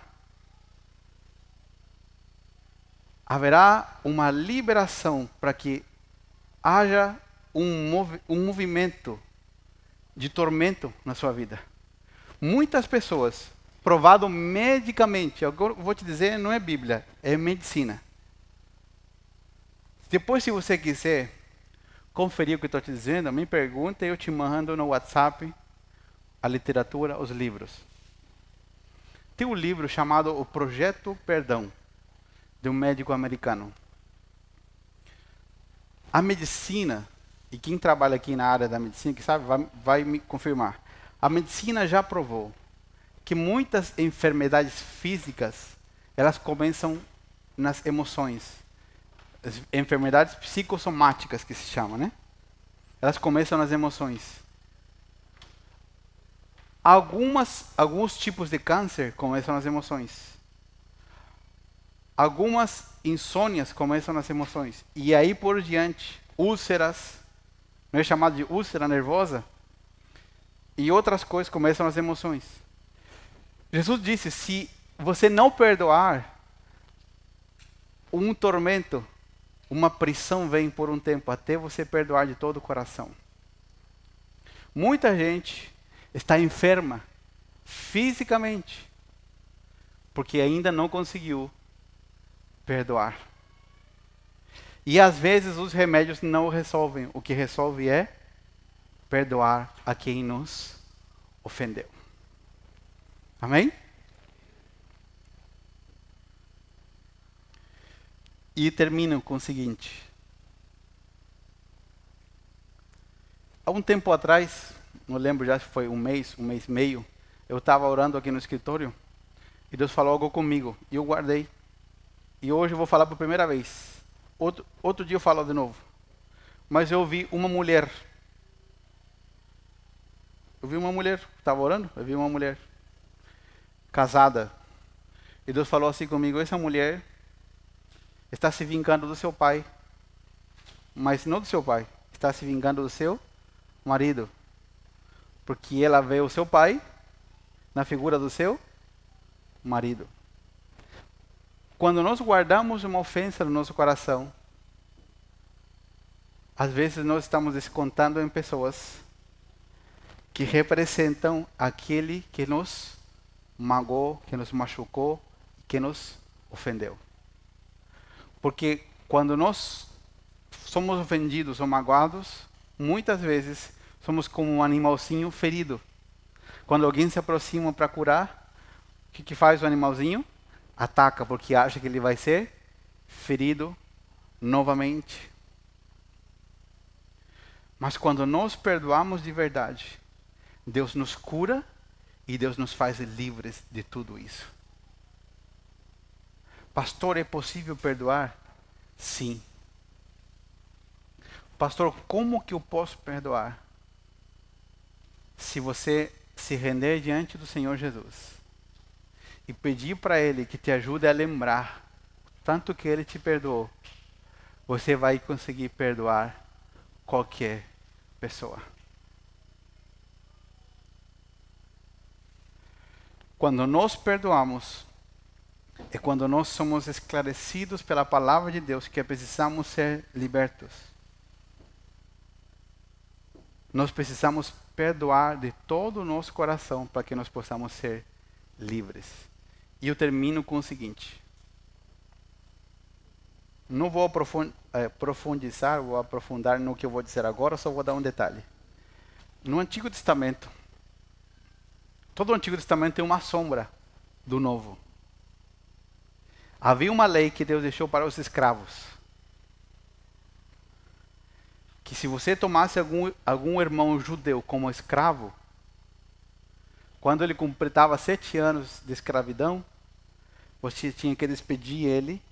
Speaker 1: haverá uma liberação para que haja um, um movimento de tormento na sua vida. Muitas pessoas, provado medicamente, eu vou te dizer, não é Bíblia, é medicina. Depois, se você quiser, conferir o que estou te dizendo, me pergunta e eu te mando no WhatsApp a literatura, os livros. Tem um livro chamado O Projeto Perdão, de um médico americano. A medicina, e quem trabalha aqui na área da medicina, que sabe, vai, vai me confirmar. A medicina já provou que muitas enfermidades físicas, elas começam nas emoções enfermidades psicossomáticas que se chama, né? Elas começam nas emoções. Algumas, alguns tipos de câncer começam nas emoções. Algumas insônias começam nas emoções. E aí por diante, úlceras, não é chamado de úlcera nervosa? E outras coisas começam nas emoções. Jesus disse: se você não perdoar, um tormento uma prisão vem por um tempo até você perdoar de todo o coração. Muita gente está enferma fisicamente porque ainda não conseguiu perdoar. E às vezes os remédios não resolvem. O que resolve é perdoar a quem nos ofendeu. Amém? E terminam com o seguinte. Há um tempo atrás, não lembro já se foi um mês, um mês e meio, eu estava orando aqui no escritório e Deus falou algo comigo e eu guardei. E hoje eu vou falar pela primeira vez. Outro, outro dia eu falo de novo. Mas eu vi uma mulher. Eu vi uma mulher, estava orando, eu vi uma mulher casada. E Deus falou assim comigo: essa mulher está se vingando do seu pai. Mas não do seu pai, está se vingando do seu marido. Porque ela vê o seu pai na figura do seu marido. Quando nós guardamos uma ofensa no nosso coração, às vezes nós estamos descontando em pessoas que representam aquele que nos magoou, que nos machucou, que nos ofendeu. Porque quando nós somos ofendidos ou magoados, muitas vezes somos como um animalzinho ferido. Quando alguém se aproxima para curar, o que, que faz o animalzinho? Ataca, porque acha que ele vai ser ferido novamente. Mas quando nós perdoamos de verdade, Deus nos cura e Deus nos faz livres de tudo isso. Pastor, é possível perdoar? Sim. Pastor, como que eu posso perdoar? Se você se render diante do Senhor Jesus e pedir para Ele que te ajude a lembrar tanto que Ele te perdoou, você vai conseguir perdoar qualquer pessoa. Quando nós perdoamos, é quando nós somos esclarecidos pela palavra de Deus que precisamos ser libertos. nós precisamos perdoar de todo o nosso coração para que nós possamos ser livres. E eu termino com o seguinte: não vou eh, profundizar, vou aprofundar no que eu vou dizer agora, só vou dar um detalhe. No Antigo Testamento, todo o Antigo Testamento tem uma sombra do Novo. Havia uma lei que Deus deixou para os escravos. Que se você tomasse algum, algum irmão judeu como escravo, quando ele completava sete anos de escravidão, você tinha que despedir ele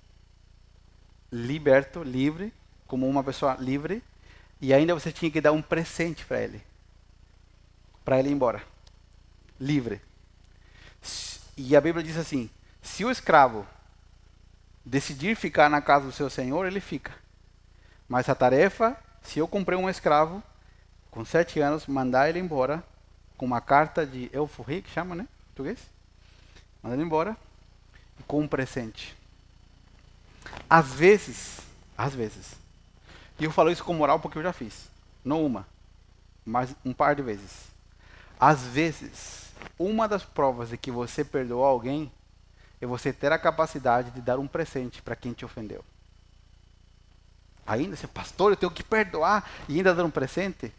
Speaker 1: liberto, livre, como uma pessoa livre, e ainda você tinha que dar um presente para ele, para ele ir embora, livre. E a Bíblia diz assim: se o escravo decidir ficar na casa do seu senhor, ele fica. Mas a tarefa, se eu comprei um escravo com sete anos, mandar ele embora com uma carta de euforia, que chama, né? Português? Mandar ele embora com um presente. Às vezes, às vezes, e eu falo isso com moral porque eu já fiz, não uma, mas um par de vezes. Às vezes, uma das provas de que você perdoou alguém é você ter a capacidade de dar um presente para quem te ofendeu. Ainda, se pastor, eu tenho que perdoar e ainda dar um presente?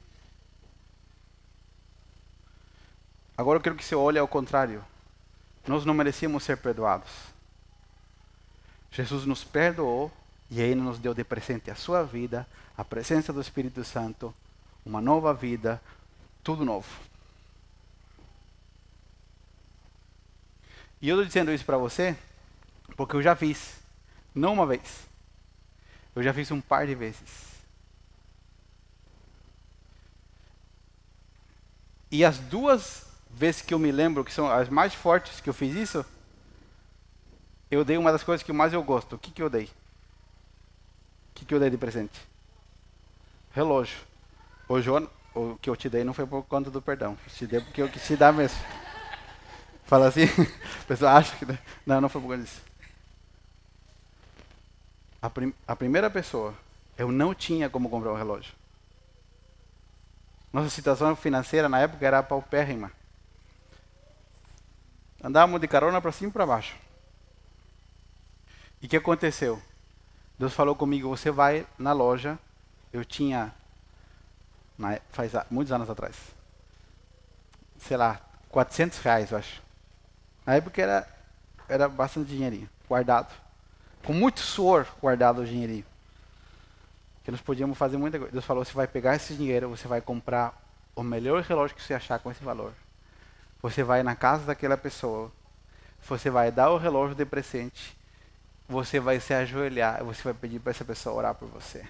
Speaker 1: Agora eu quero que você olhe ao contrário. Nós não merecíamos ser perdoados. Jesus nos perdoou e ainda nos deu de presente a sua vida, a presença do Espírito Santo, uma nova vida, tudo novo. E eu estou dizendo isso para você porque eu já fiz, não uma vez, eu já fiz um par de vezes. E as duas vezes que eu me lembro, que são as mais fortes que eu fiz isso, eu dei uma das coisas que mais eu gosto. O que, que eu dei? O que, que eu dei de presente? Relógio. O João, o que eu te dei não foi por conta do perdão. Te dei porque eu quis te dar mesmo. Fala assim, a pessoa acha que. Não, não foi por conta disso. A, prim, a primeira pessoa, eu não tinha como comprar um relógio. Nossa situação financeira na época era paupérrima. Andávamos de carona para cima e para baixo. E o que aconteceu? Deus falou comigo, você vai na loja. Eu tinha, na, faz muitos anos atrás, sei lá, 400 reais, eu acho. Na época era, era bastante dinheirinho, guardado. Com muito suor guardado o dinheirinho. Que nós podíamos fazer muita coisa. Deus falou, você vai pegar esse dinheiro, você vai comprar o melhor relógio que você achar com esse valor. Você vai na casa daquela pessoa, você vai dar o relógio de presente você vai se ajoelhar, você vai pedir para essa pessoa orar por você.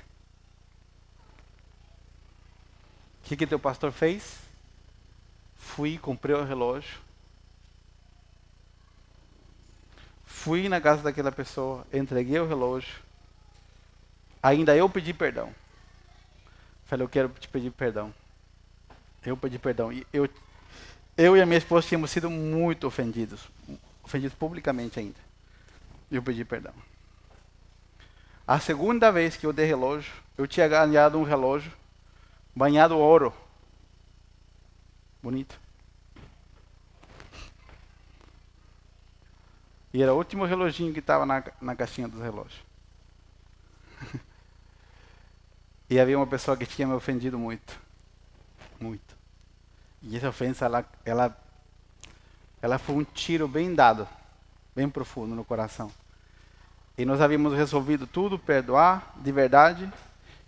Speaker 1: O que que teu pastor fez? Fui, comprei o relógio. Fui na casa daquela pessoa, entreguei o relógio. Ainda eu pedi perdão. Falei, eu quero te pedir perdão. Eu pedi perdão. E eu, eu e a minha esposa tínhamos sido muito ofendidos. Ofendidos publicamente ainda eu pedi perdão. A segunda vez que eu dei relógio, eu tinha ganhado um relógio banhado ouro. Bonito. E era o último reloginho que estava na, na caixinha dos relógios. e havia uma pessoa que tinha me ofendido muito. Muito. E essa ofensa, ela, ela, ela foi um tiro bem dado, bem profundo no coração. E nós havíamos resolvido tudo, perdoar de verdade.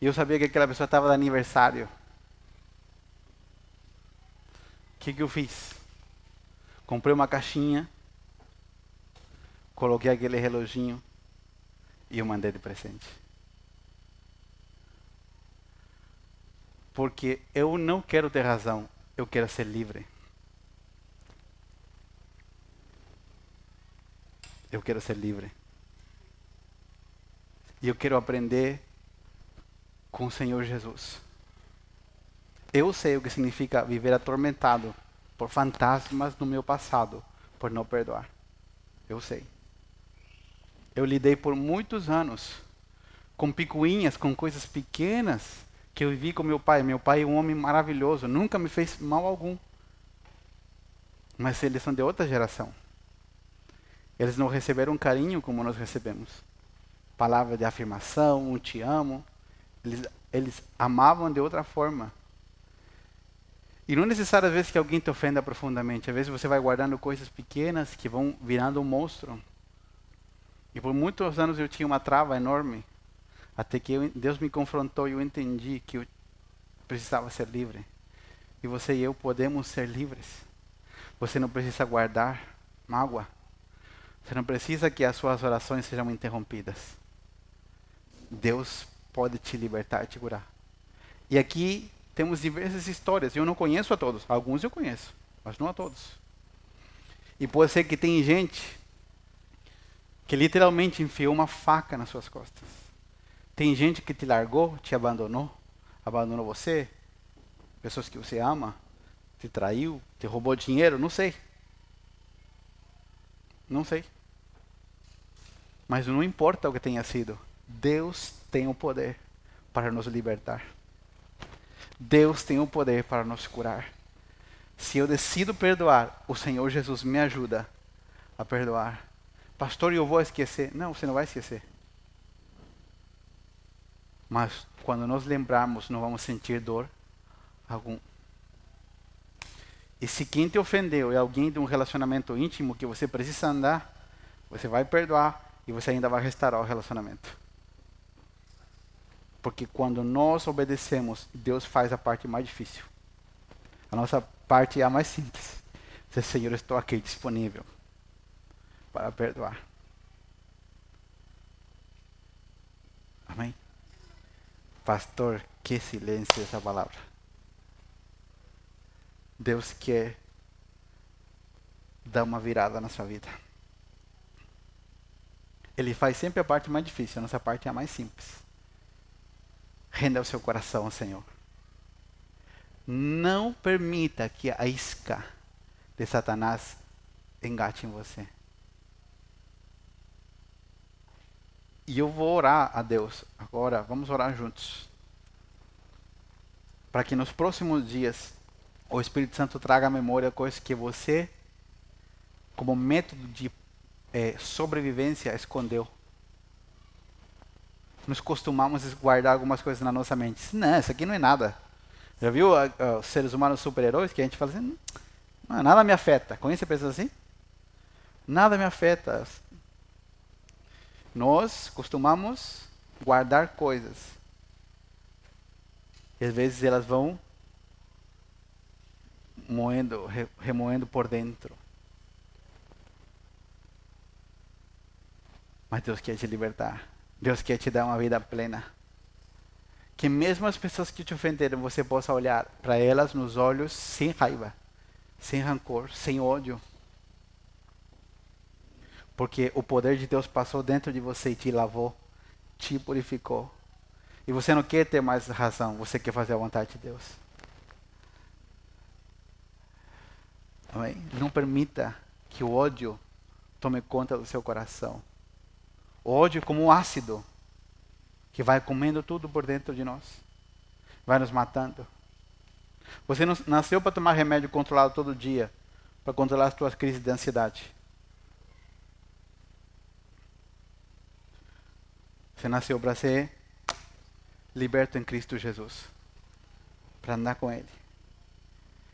Speaker 1: E eu sabia que aquela pessoa estava de aniversário. O que, que eu fiz? Comprei uma caixinha, coloquei aquele reloginho e eu mandei de presente. Porque eu não quero ter razão, eu quero ser livre. Eu quero ser livre. E eu quero aprender com o Senhor Jesus. Eu sei o que significa viver atormentado por fantasmas do meu passado, por não perdoar. Eu sei. Eu lidei por muitos anos com picuinhas, com coisas pequenas que eu vivi com meu pai. Meu pai é um homem maravilhoso, nunca me fez mal algum. Mas eles são de outra geração. Eles não receberam carinho como nós recebemos. Palavra de afirmação, um te amo. Eles, eles amavam de outra forma. E não é necessário, às vezes, que alguém te ofenda profundamente. Às vezes você vai guardando coisas pequenas que vão virando um monstro. E por muitos anos eu tinha uma trava enorme. Até que eu, Deus me confrontou e eu entendi que eu precisava ser livre. E você e eu podemos ser livres. Você não precisa guardar mágoa. Você não precisa que as suas orações sejam interrompidas. Deus pode te libertar, te curar. E aqui temos diversas histórias. Eu não conheço a todos. Alguns eu conheço, mas não a todos. E pode ser que tem gente que literalmente enfiou uma faca nas suas costas. Tem gente que te largou, te abandonou, abandonou você, pessoas que você ama, te traiu, te roubou dinheiro, não sei. Não sei. Mas não importa o que tenha sido, Deus tem o poder para nos libertar. Deus tem o poder para nos curar. Se eu decido perdoar, o Senhor Jesus me ajuda a perdoar. Pastor, eu vou esquecer. Não, você não vai esquecer. Mas quando nós lembrarmos, não vamos sentir dor algum. E se quem te ofendeu é alguém de um relacionamento íntimo que você precisa andar, você vai perdoar e você ainda vai restaurar o relacionamento. Porque quando nós obedecemos, Deus faz a parte mais difícil. A nossa parte é a mais simples. Dizer, Senhor, estou aqui disponível para perdoar. Amém? Pastor, que silêncio essa palavra. Deus quer dar uma virada na sua vida. Ele faz sempre a parte mais difícil, a nossa parte é a mais simples. Renda o seu coração ao Senhor. Não permita que a isca de Satanás engate em você. E eu vou orar a Deus agora, vamos orar juntos. Para que nos próximos dias o Espírito Santo traga à memória coisas que você, como método de é, sobrevivência, escondeu nos costumamos guardar algumas coisas na nossa mente. Não, isso aqui não é nada. Já viu os seres humanos super-heróis que a gente fala assim, não, nada me afeta. Conhece pessoas assim? Nada me afeta. Nós costumamos guardar coisas. E às vezes elas vão moendo, re, remoendo por dentro. Mas Deus quer te libertar. Deus quer te dar uma vida plena. Que mesmo as pessoas que te ofenderam, você possa olhar para elas nos olhos sem raiva, sem rancor, sem ódio. Porque o poder de Deus passou dentro de você e te lavou, te purificou. E você não quer ter mais razão, você quer fazer a vontade de Deus. Amém? Não permita que o ódio tome conta do seu coração. O ódio é como um ácido que vai comendo tudo por dentro de nós, vai nos matando. Você não nasceu para tomar remédio controlado todo dia, para controlar as suas crises de ansiedade. Você nasceu para ser liberto em Cristo Jesus, para andar com Ele.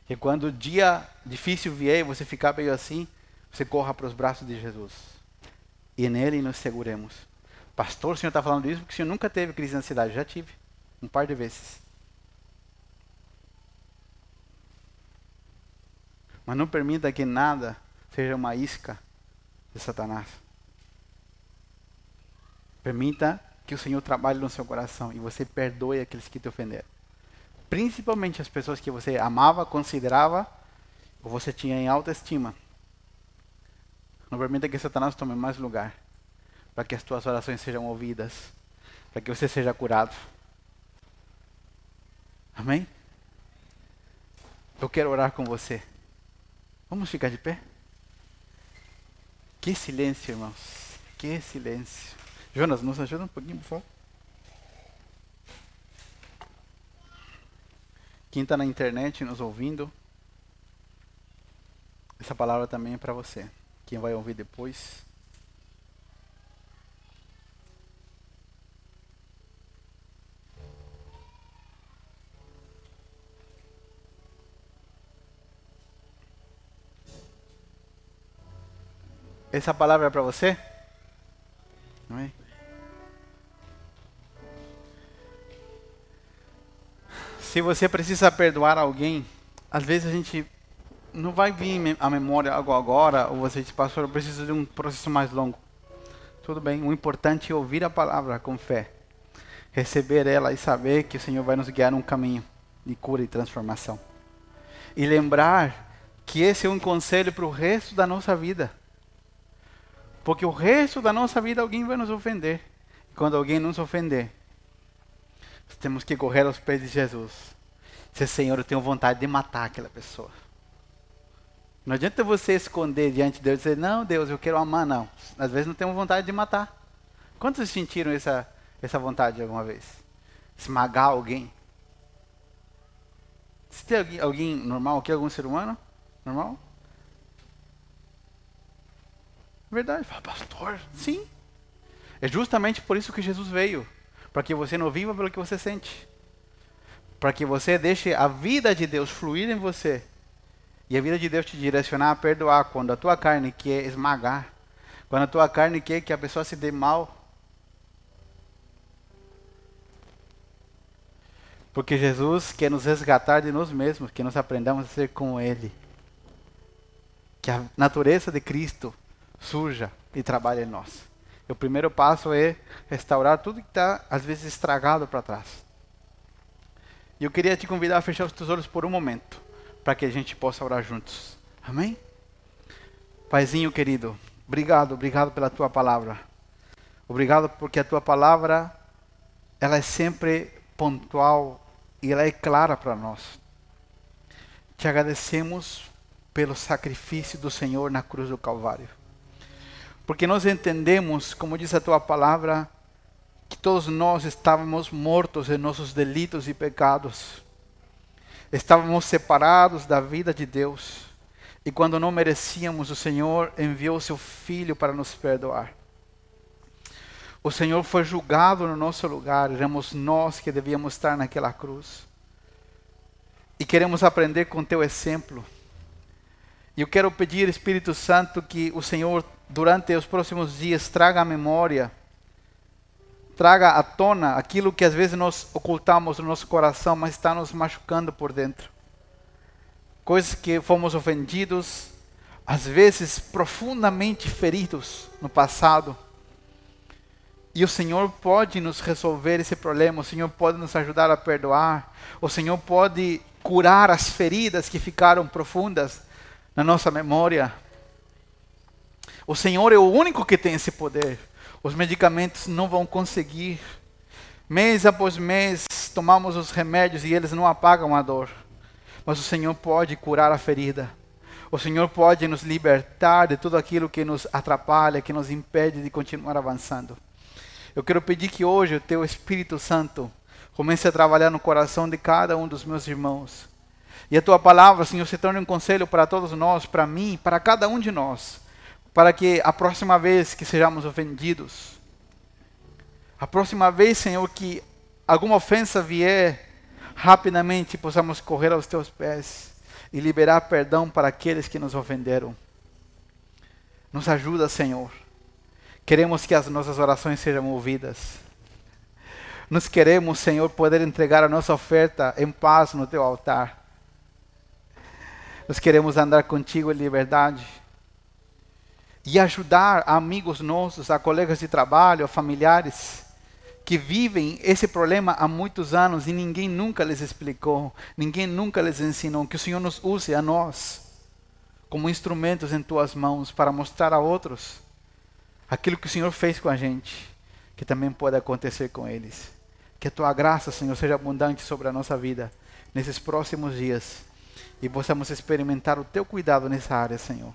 Speaker 1: Que quando o dia difícil vier, você ficar meio assim, você corra para os braços de Jesus e nele nos seguremos. Pastor, o senhor está falando isso porque o senhor nunca teve crise de ansiedade. Já tive, um par de vezes. Mas não permita que nada seja uma isca de Satanás. Permita que o Senhor trabalhe no seu coração e você perdoe aqueles que te ofenderam. Principalmente as pessoas que você amava, considerava ou você tinha em alta estima. Não permita que Satanás tome mais lugar. Para que as tuas orações sejam ouvidas. Para que você seja curado. Amém? Eu quero orar com você. Vamos ficar de pé? Que silêncio, irmãos. Que silêncio. Jonas, nos ajuda um pouquinho, por favor. Quem está na internet nos ouvindo, essa palavra também é para você. Quem vai ouvir depois. Essa palavra é para você? Não é? Se você precisa perdoar alguém, às vezes a gente não vai vir a memória agora, ou você diz, pastor, eu preciso de um processo mais longo. Tudo bem, o importante é ouvir a palavra com fé, receber ela e saber que o Senhor vai nos guiar num caminho de cura e transformação. E lembrar que esse é um conselho para o resto da nossa vida. Porque o resto da nossa vida alguém vai nos ofender. E quando alguém nos ofender, temos que correr aos pés de Jesus. Dizer, Senhor, eu tenho vontade de matar aquela pessoa. Não adianta você esconder diante de Deus e dizer, não, Deus, eu quero amar, não. Às vezes não temos vontade de matar. Quantos sentiram essa, essa vontade alguma vez? Esmagar alguém? Se tem alguém, alguém normal aqui, algum ser humano? Normal? Verdade. Fala, pastor, sim. É justamente por isso que Jesus veio. Para que você não viva pelo que você sente. Para que você deixe a vida de Deus fluir em você. E a vida de Deus te direcionar a perdoar quando a tua carne quer esmagar. Quando a tua carne quer que a pessoa se dê mal. Porque Jesus quer nos resgatar de nós mesmos, que nós aprendamos a ser como Ele. Que a natureza de Cristo surja e trabalhe em nós. O primeiro passo é restaurar tudo que está, às vezes, estragado para trás. E eu queria te convidar a fechar os teus olhos por um momento, para que a gente possa orar juntos. Amém? Paizinho querido, obrigado, obrigado pela tua palavra. Obrigado porque a tua palavra, ela é sempre pontual e ela é clara para nós. Te agradecemos pelo sacrifício do Senhor na cruz do Calvário. Porque nós entendemos, como diz a tua palavra, que todos nós estávamos mortos em nossos delitos e pecados. Estávamos separados da vida de Deus. E quando não merecíamos, o Senhor enviou seu Filho para nos perdoar. O Senhor foi julgado no nosso lugar, éramos nós que devíamos estar naquela cruz. E queremos aprender com teu exemplo. E eu quero pedir, Espírito Santo, que o Senhor durante os próximos dias, traga a memória, traga à tona aquilo que às vezes nós ocultamos no nosso coração, mas está nos machucando por dentro. Coisas que fomos ofendidos, às vezes profundamente feridos no passado. E o Senhor pode nos resolver esse problema, o Senhor pode nos ajudar a perdoar, o Senhor pode curar as feridas que ficaram profundas na nossa memória. O Senhor é o único que tem esse poder. Os medicamentos não vão conseguir. Mês após mês, tomamos os remédios e eles não apagam a dor. Mas o Senhor pode curar a ferida. O Senhor pode nos libertar de tudo aquilo que nos atrapalha, que nos impede de continuar avançando. Eu quero pedir que hoje o Teu Espírito Santo comece a trabalhar no coração de cada um dos meus irmãos. E a Tua palavra, Senhor, se torne um conselho para todos nós, para mim, para cada um de nós para que a próxima vez que sejamos ofendidos, a próxima vez, Senhor, que alguma ofensa vier, rapidamente possamos correr aos teus pés e liberar perdão para aqueles que nos ofenderam. Nos ajuda, Senhor. Queremos que as nossas orações sejam ouvidas. Nós queremos, Senhor, poder entregar a nossa oferta em paz no teu altar. Nós queremos andar contigo em liberdade e ajudar amigos nossos, a colegas de trabalho, a familiares que vivem esse problema há muitos anos e ninguém nunca lhes explicou, ninguém nunca lhes ensinou. Que o Senhor nos use a nós como instrumentos em tuas mãos para mostrar a outros aquilo que o Senhor fez com a gente, que também pode acontecer com eles. Que a tua graça, Senhor, seja abundante sobre a nossa vida nesses próximos dias e possamos experimentar o teu cuidado nessa área, Senhor.